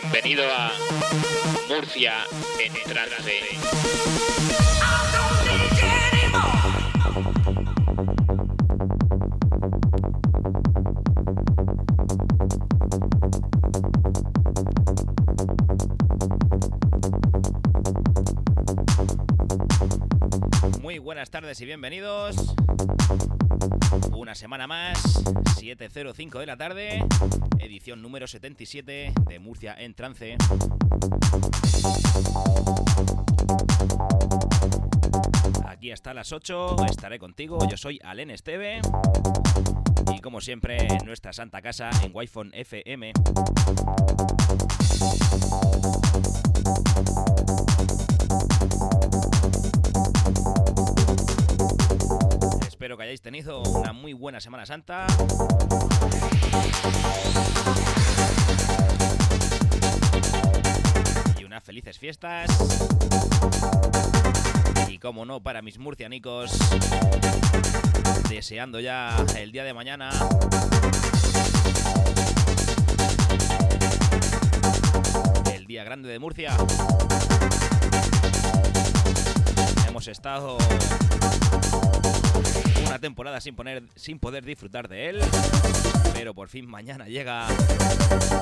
Bienvenido a Murcia en trance. Muy buenas tardes y bienvenidos. Una semana más, 7.05 de la tarde, edición número 77 de Murcia en trance. Aquí hasta las 8 estaré contigo, yo soy Alen Esteve y como siempre en nuestra santa casa en Wi-Fi FM. Espero que hayáis tenido una muy buena Semana Santa. Y unas felices fiestas. Y como no, para mis murcianicos, deseando ya el día de mañana. El día grande de Murcia. Hemos estado temporada sin, poner, sin poder disfrutar de él, pero por fin mañana llega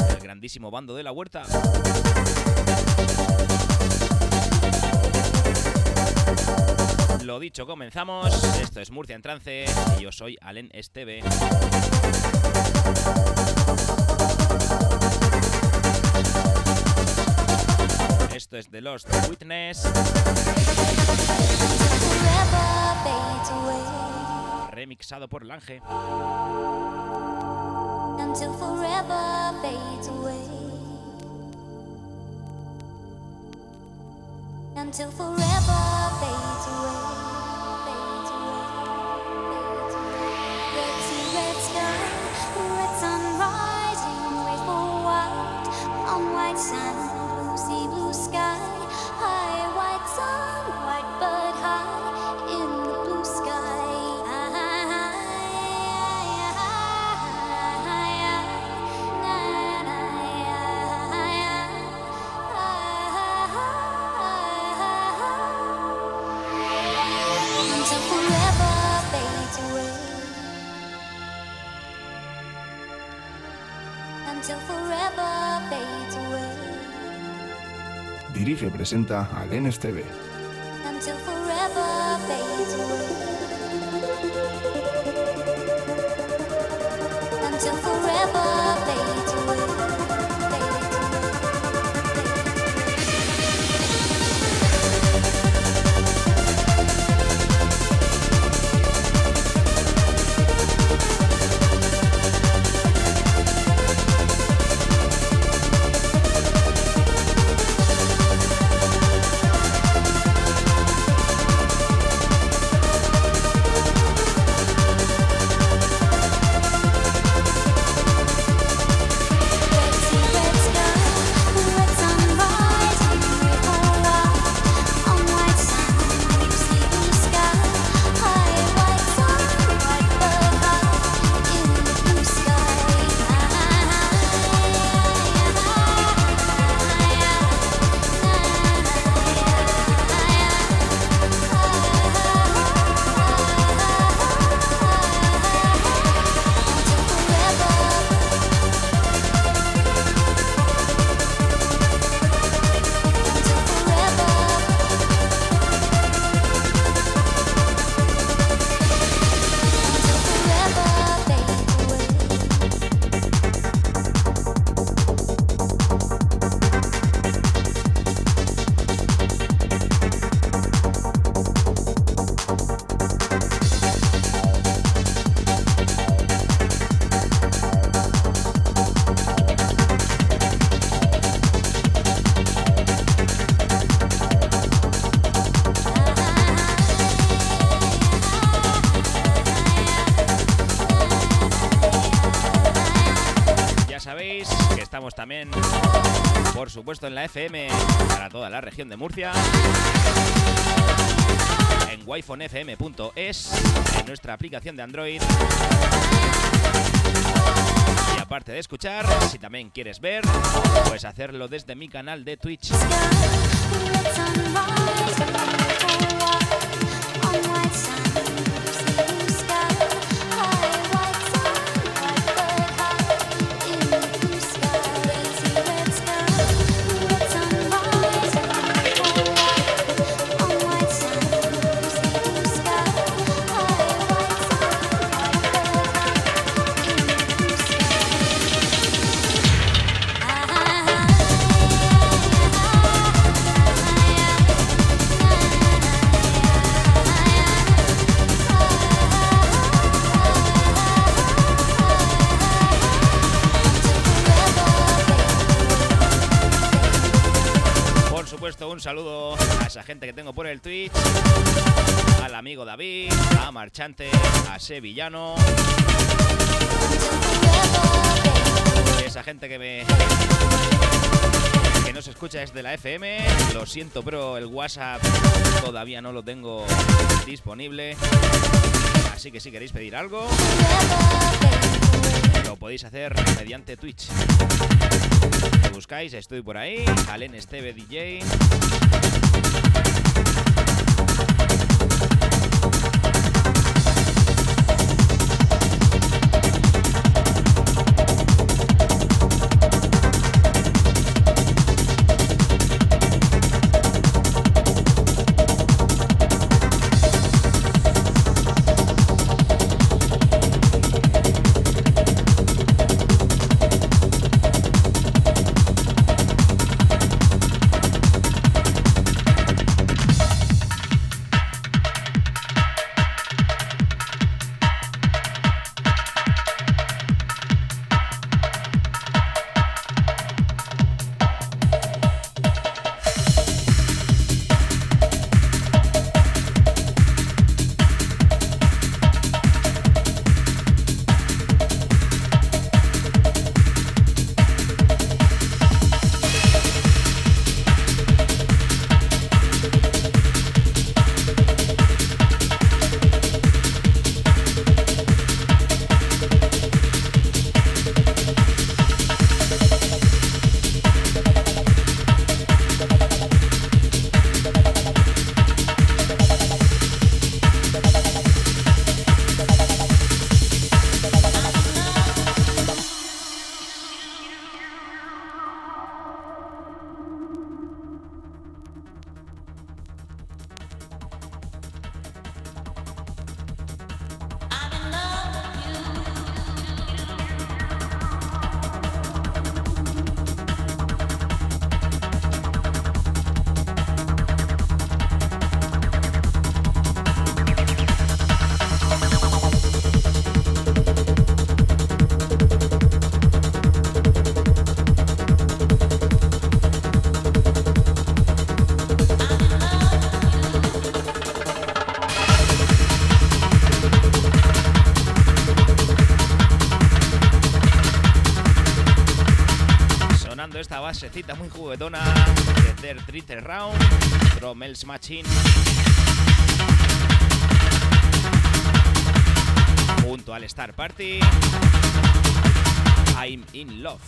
el grandísimo bando de la huerta. Lo dicho, comenzamos. Esto es Murcia en trance y yo soy Alen Esteve. Esto es The Lost Witness. Remixado por Lange. Until forever fades away. Until forever fades away. Fades away. Fades away. Sun Y presenta a Len también, por supuesto, en la FM para toda la región de Murcia. En wifonfm.es, en nuestra aplicación de Android. Y aparte de escuchar, si también quieres ver, puedes hacerlo desde mi canal de Twitch. Saludo a esa gente que tengo por el Twitch, al amigo David, a Marchante, a Sevillano, esa gente que me que no se escucha desde la FM. Lo siento, pero el WhatsApp todavía no lo tengo disponible. Así que si queréis pedir algo, lo podéis hacer mediante Twitch. Buscáis, estoy por ahí. Alen Esteve DJ. Basecita muy juguetona de Dritte Round, Trommels Machine. Junto al Star Party, I'm in love.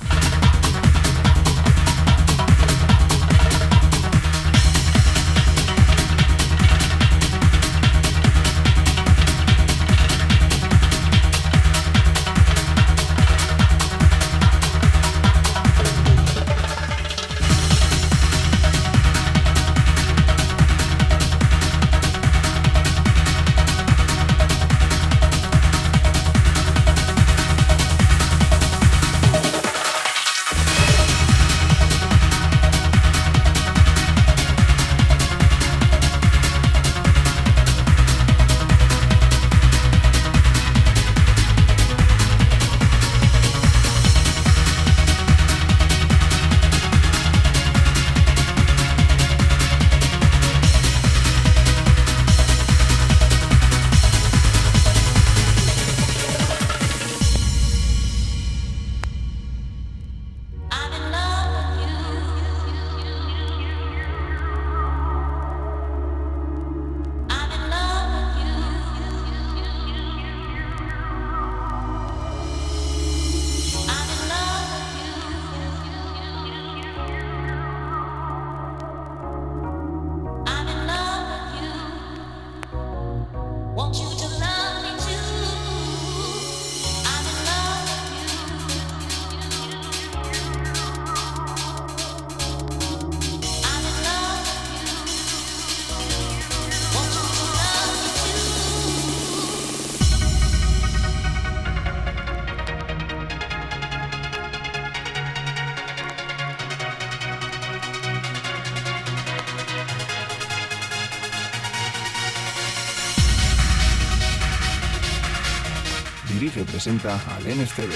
Presenta Alenes TV.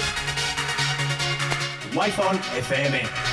Wi-Fi FM.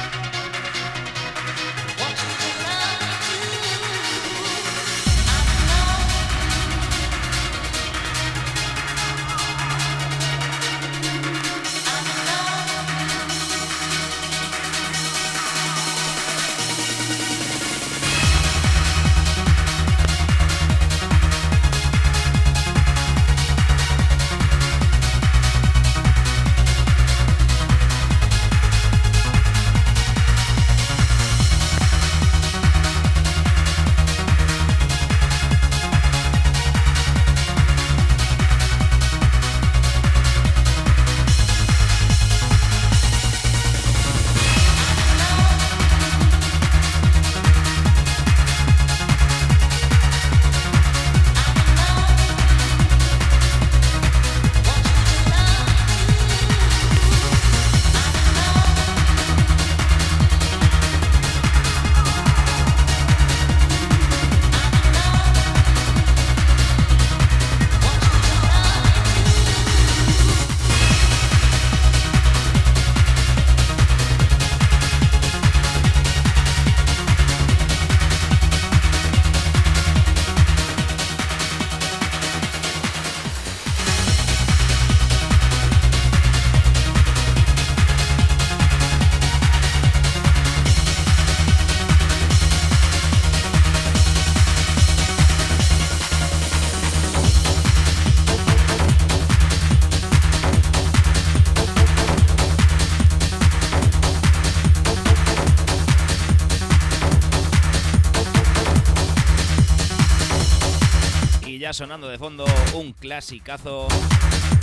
Sonando de fondo un clasicazo,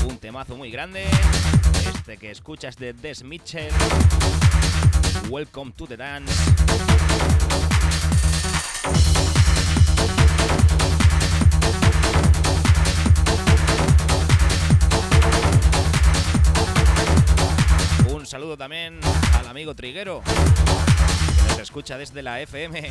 un temazo muy grande. Este que escuchas de Des Mitchell. Welcome to the dance. Un saludo también al amigo Triguero, que nos escucha desde la FM.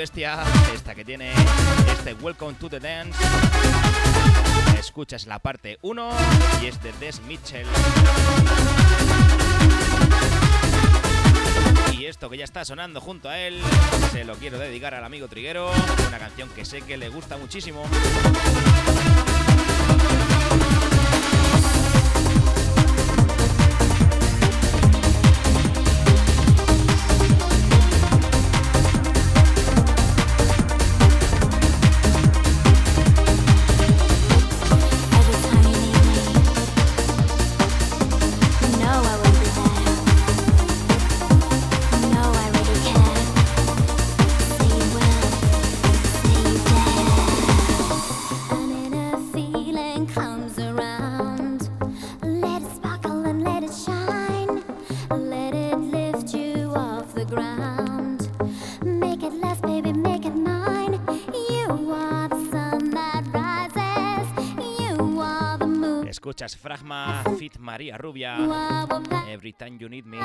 Esta que tiene este Welcome to the Dance. Escuchas la parte 1 y es de Des Mitchell. Y esto que ya está sonando junto a él, se lo quiero dedicar al amigo Triguero, una canción que sé que le gusta muchísimo. Fragma Fit María Rubia. Every time you need me.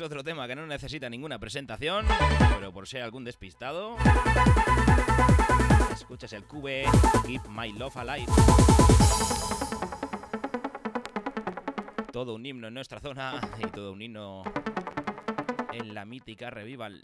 Es otro tema que no necesita ninguna presentación, pero por si hay algún despistado, escuchas el cube Keep My Love Alive. Todo un himno en nuestra zona y todo un himno en la mítica Revival.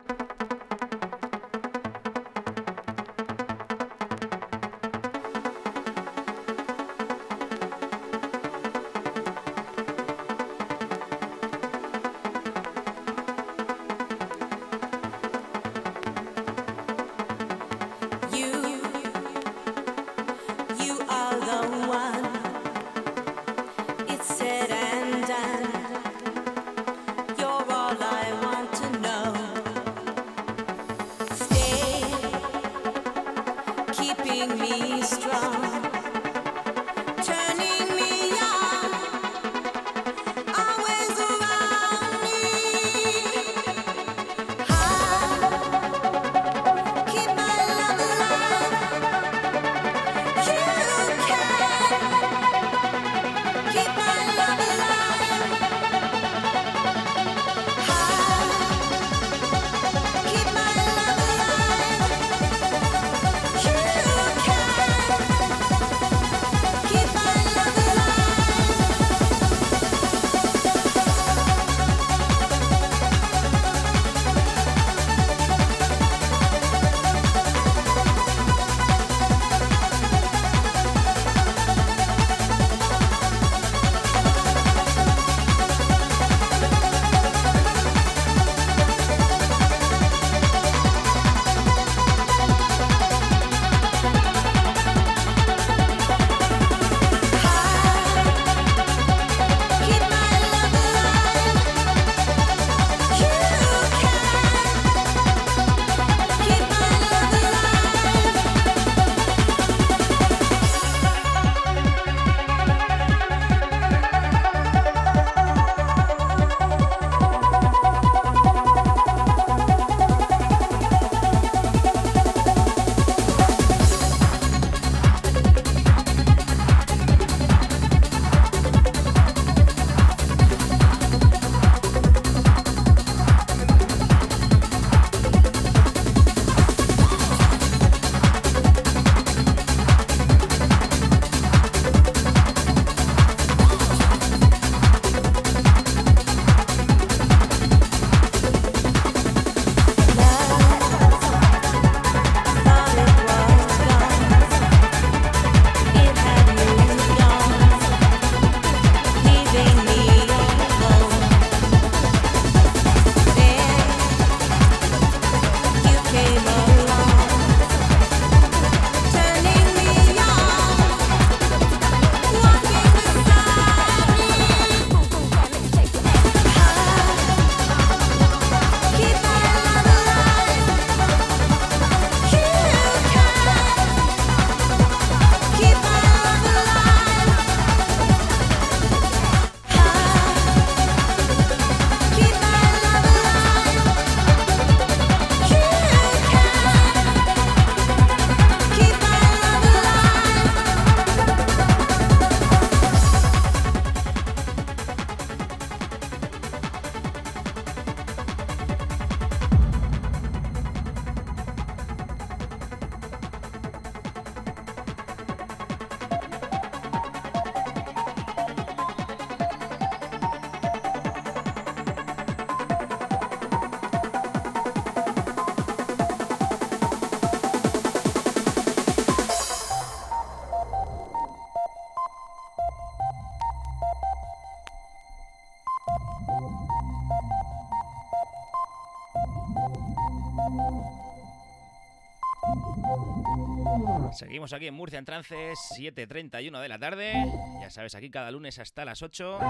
Murcia en trance, 7.31 de la tarde. Ya sabes, aquí cada lunes hasta las 8.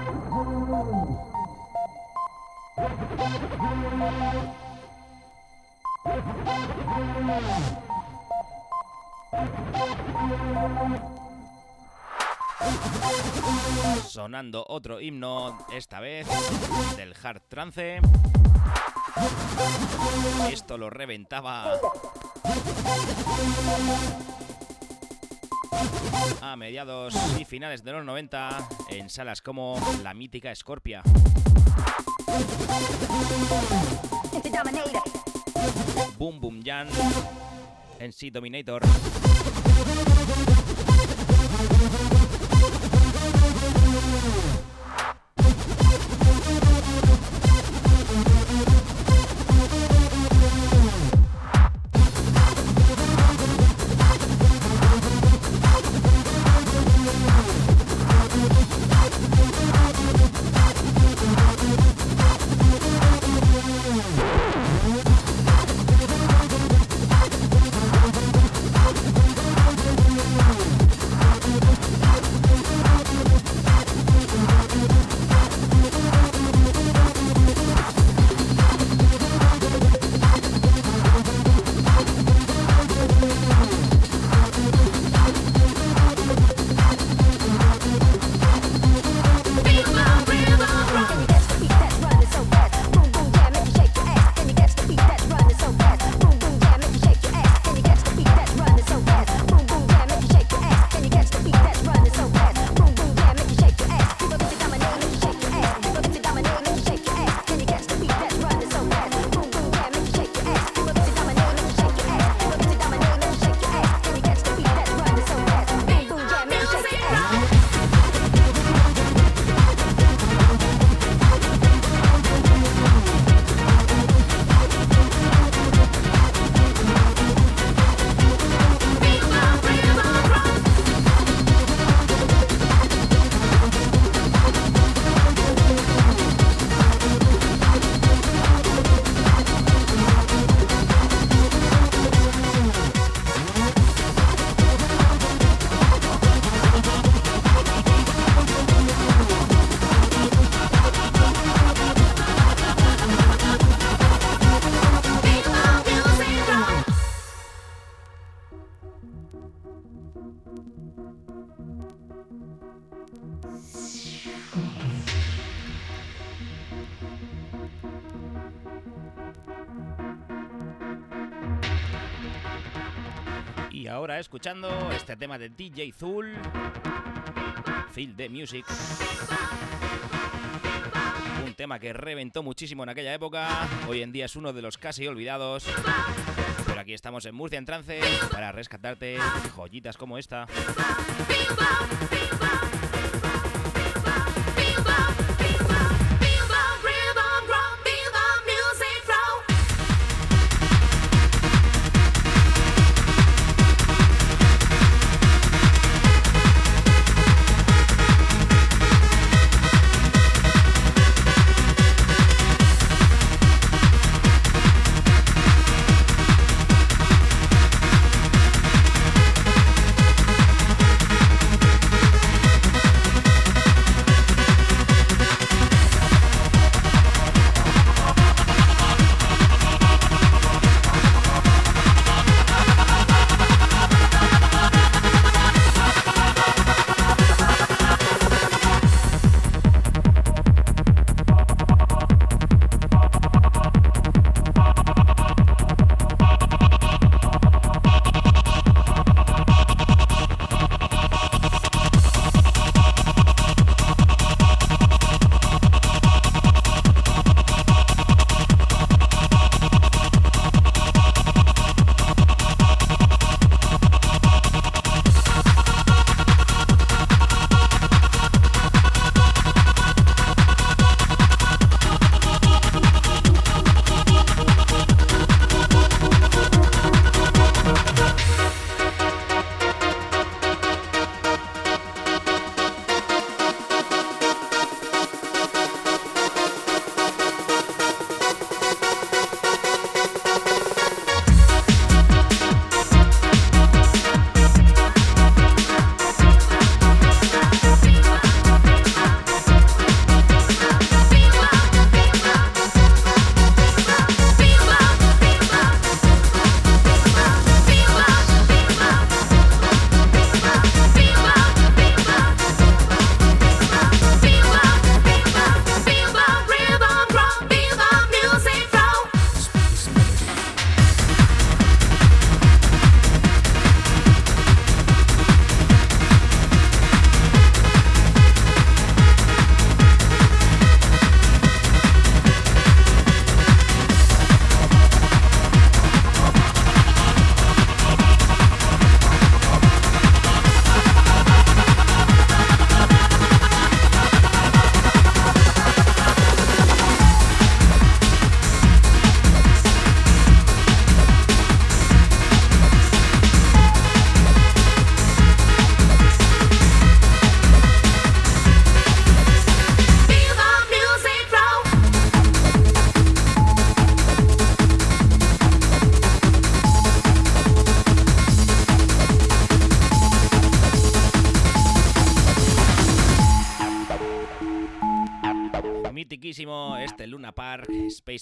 Sonando otro himno, esta vez del hard trance. Esto lo reventaba a mediados y finales de los 90 en salas como la mítica Scorpia. Boom Boom Jan en C Dominator. Escuchando este tema de DJ Zul, Feel the Music. Un tema que reventó muchísimo en aquella época, hoy en día es uno de los casi olvidados. Pero aquí estamos en Murcia en trance para rescatarte joyitas como esta.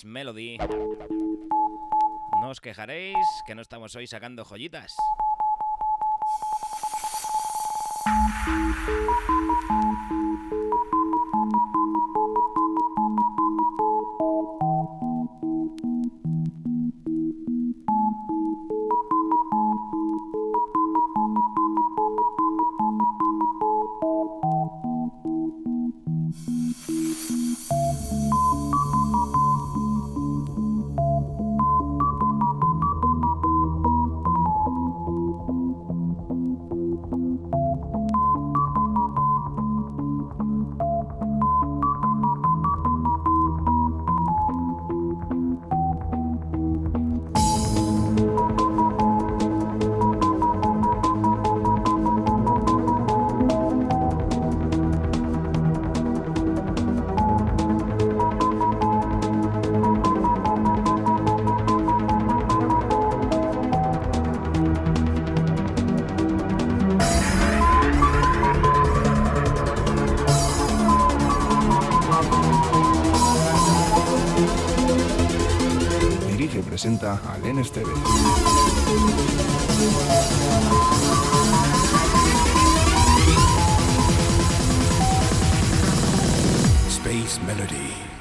Melody. No os quejaréis que no estamos hoy sacando joyitas. Presenta a TV. Space Melody.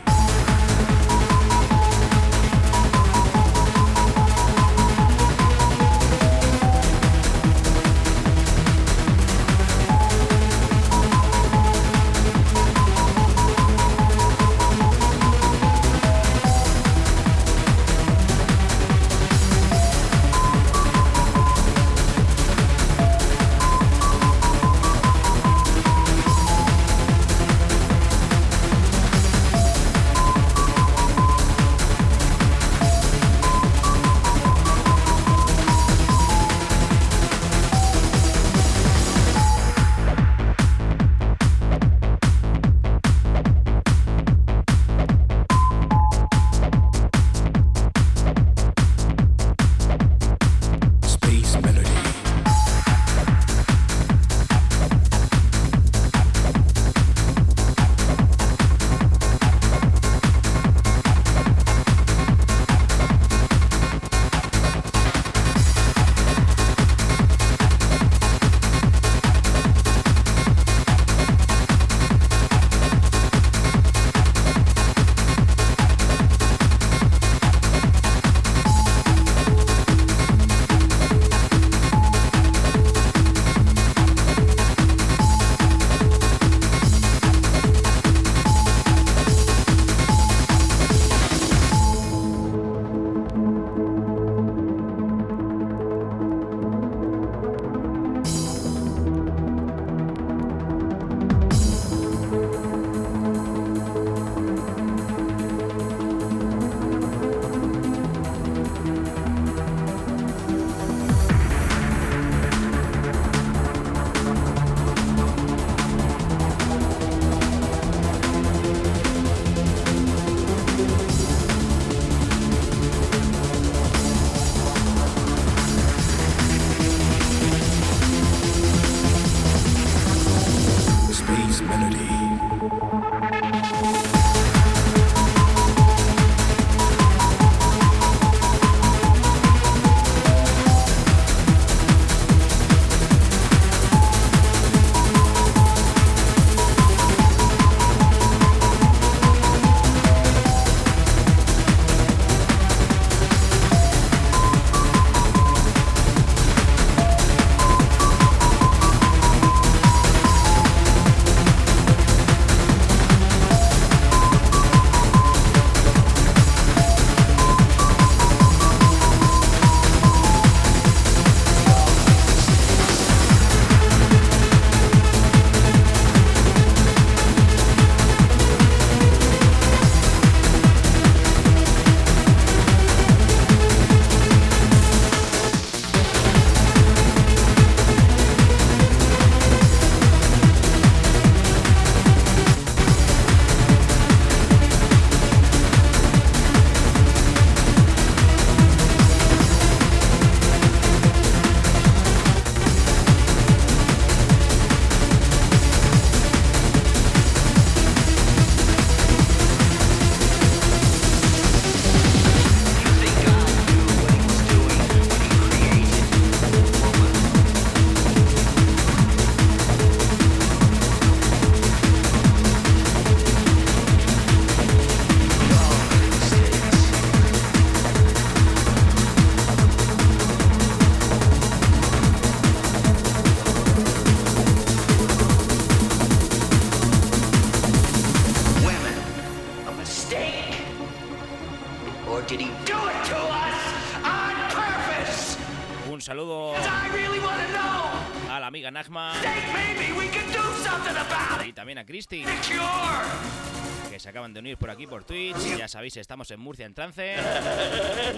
de unir por aquí por Twitch. Ya sabéis, estamos en Murcia en trance.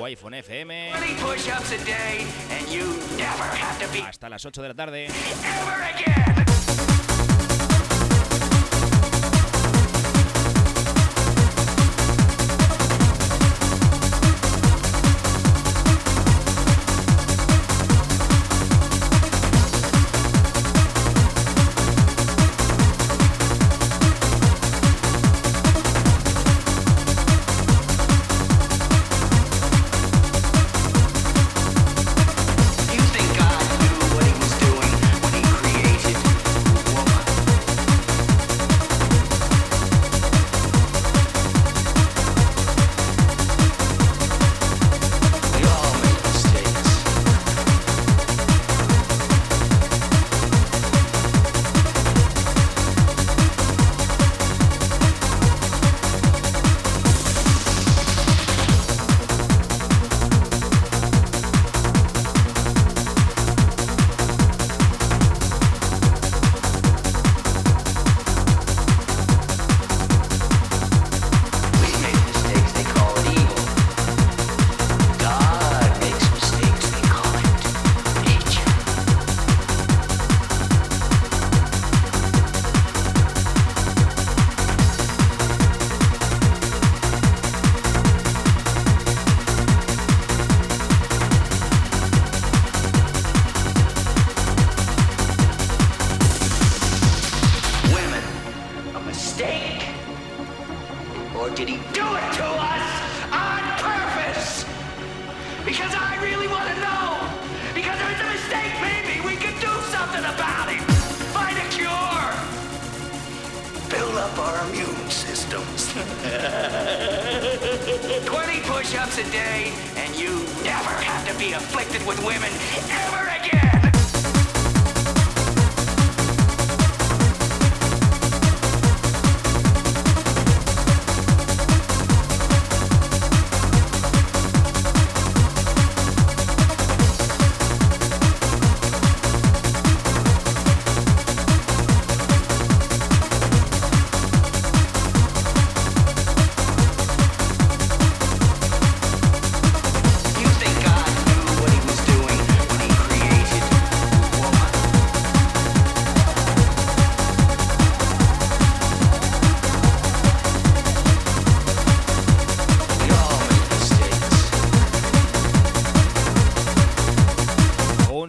O iPhone FM. Hasta las 8 de la tarde.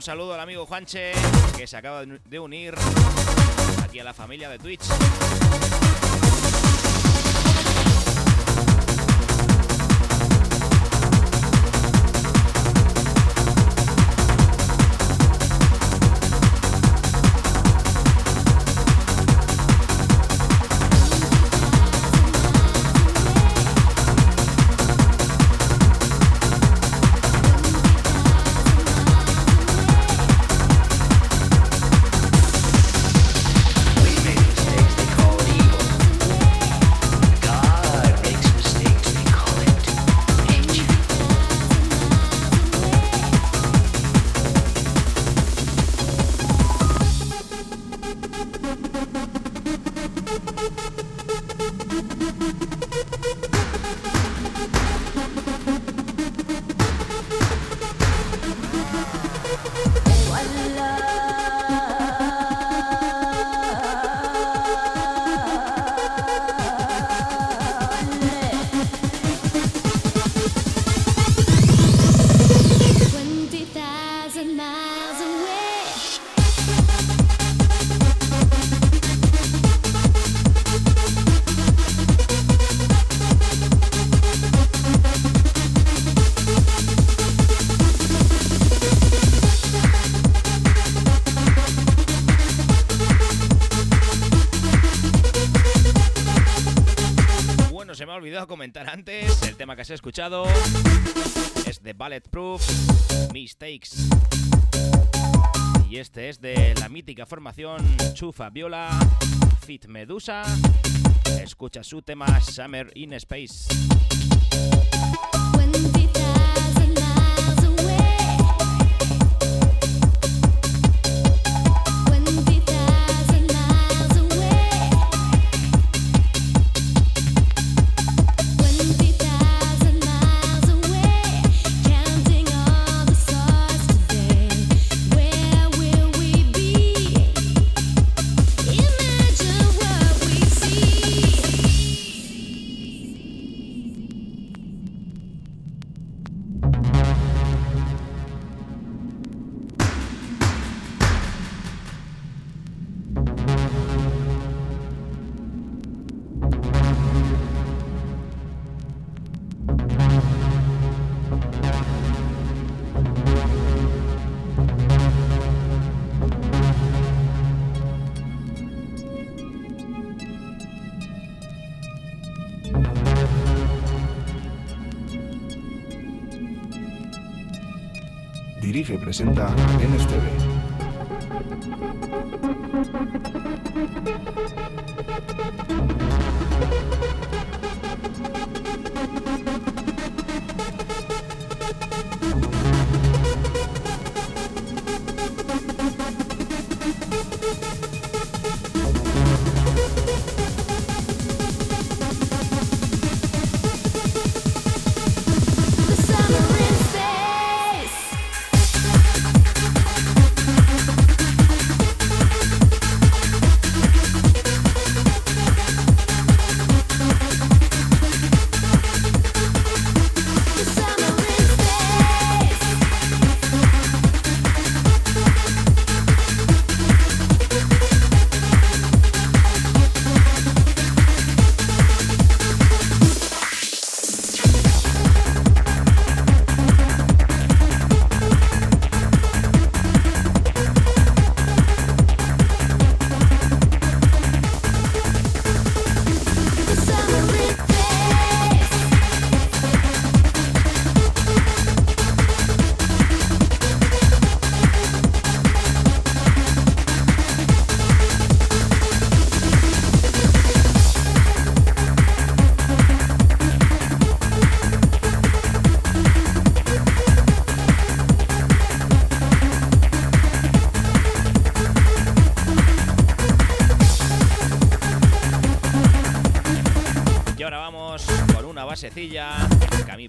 saludo al amigo Juanche, que se acaba de unir aquí a la familia de Twitch. tema que se ha escuchado es de Bulletproof Mistakes. Y este es de la mítica formación Chufa Viola Fit Medusa. Escucha su tema Summer in Space.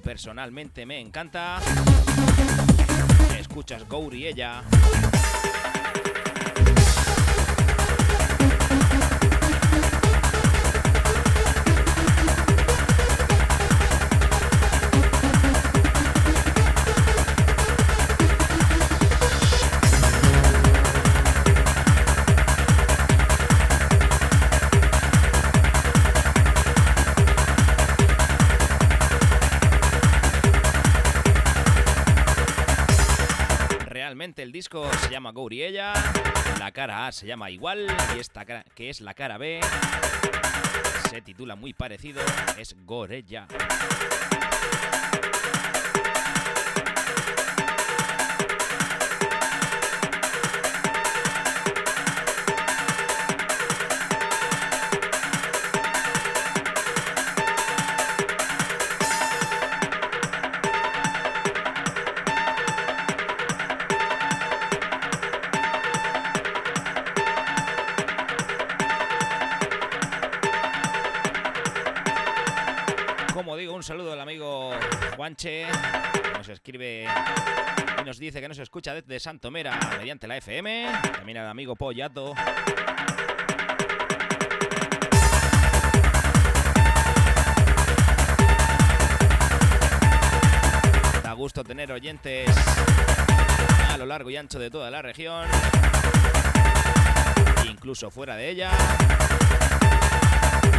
Personalmente me encanta. Escuchas Gouri ella. Cara A se llama igual y esta cara, que es la cara B se titula muy parecido, es Gorella. Nos escribe y nos dice que nos escucha desde Santomera mediante la FM. También al amigo Pollato. Da gusto tener oyentes a lo largo y ancho de toda la región, incluso fuera de ella.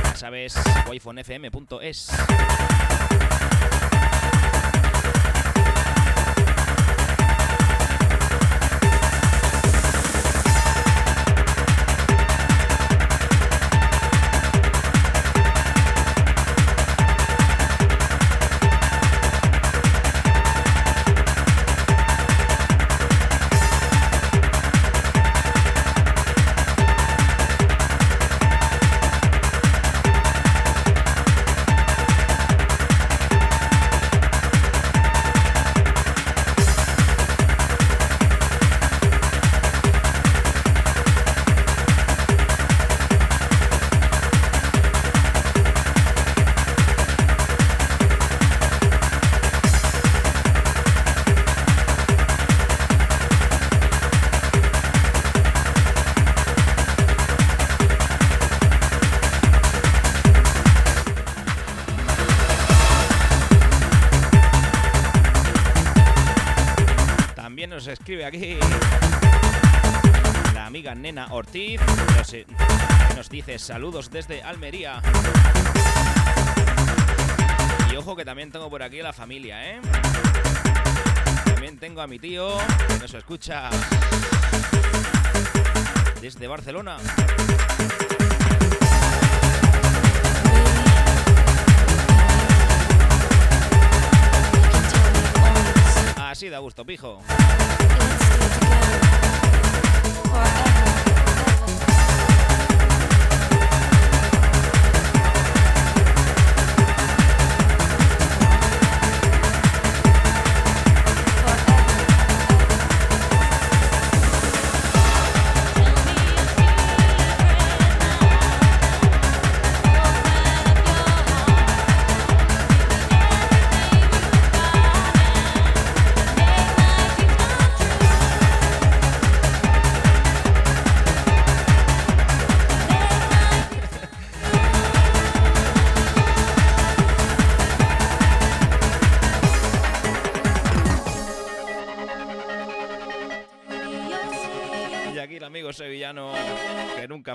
Ya sabes, wifonfm.es. aquí la amiga Nena Ortiz. Nos, eh, nos dice saludos desde Almería. Y ojo que también tengo por aquí a la familia, ¿eh? También tengo a mi tío que nos escucha desde Barcelona. Así da gusto, pijo. Forever.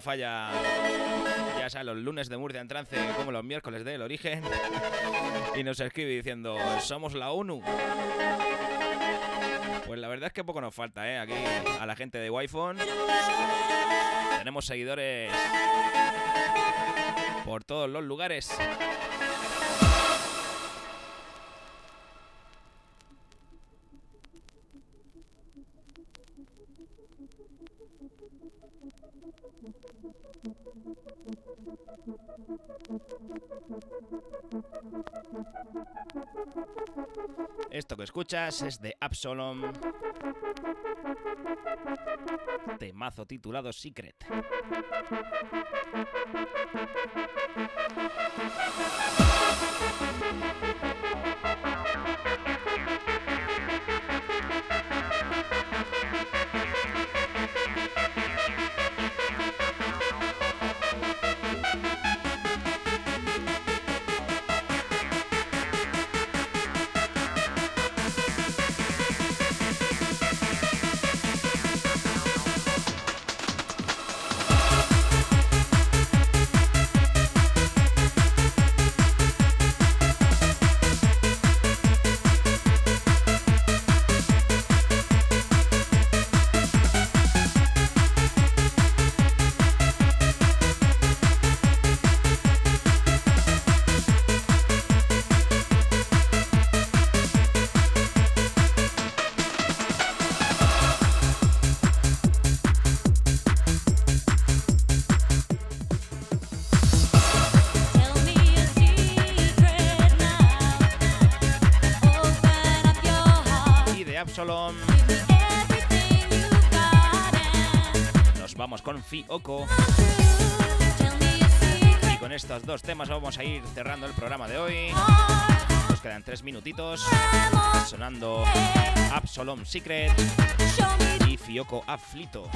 Falla. Ya sea los lunes de Murcia en trance como los miércoles del origen. Y nos escribe diciendo, somos la ONU. Pues la verdad es que poco nos falta, ¿eh? Aquí a la gente de Wi-Fi. Tenemos seguidores por todos los lugares. Esto que escuchas es de Absalom. Temazo titulado Secret. Con a Y con estos dos temas vamos a ir cerrando el programa de hoy. Nos quedan tres minutitos sonando Absalom Secret y Fioko Aflito.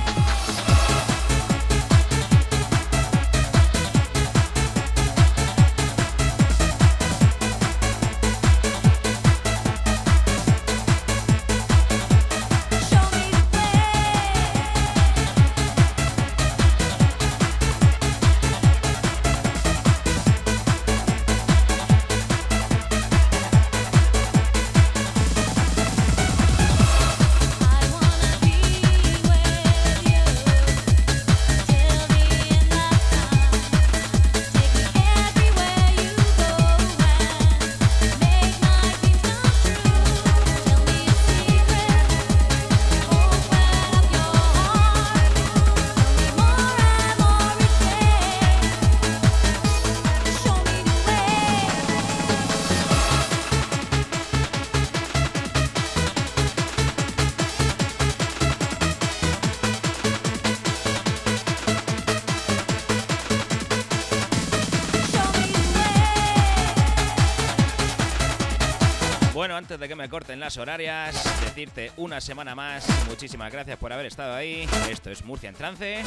Que me corten las horarias, decirte una semana más, muchísimas gracias por haber estado ahí. Esto es Murcia en Trance.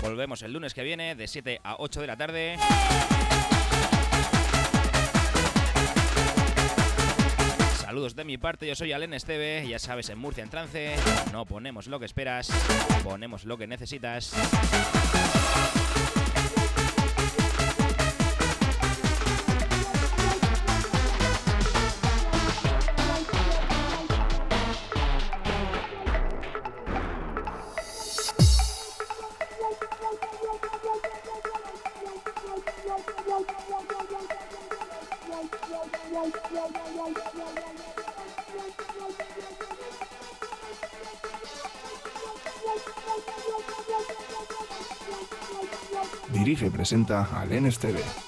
Volvemos el lunes que viene de 7 a 8 de la tarde. Saludos de mi parte, yo soy Alen Esteve, ya sabes, en Murcia en Trance no ponemos lo que esperas, ponemos lo que necesitas. Y presenta al NSTV.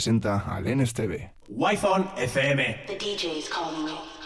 Presenta al NSTV. Wi-Fi FM. The DJ is calling you.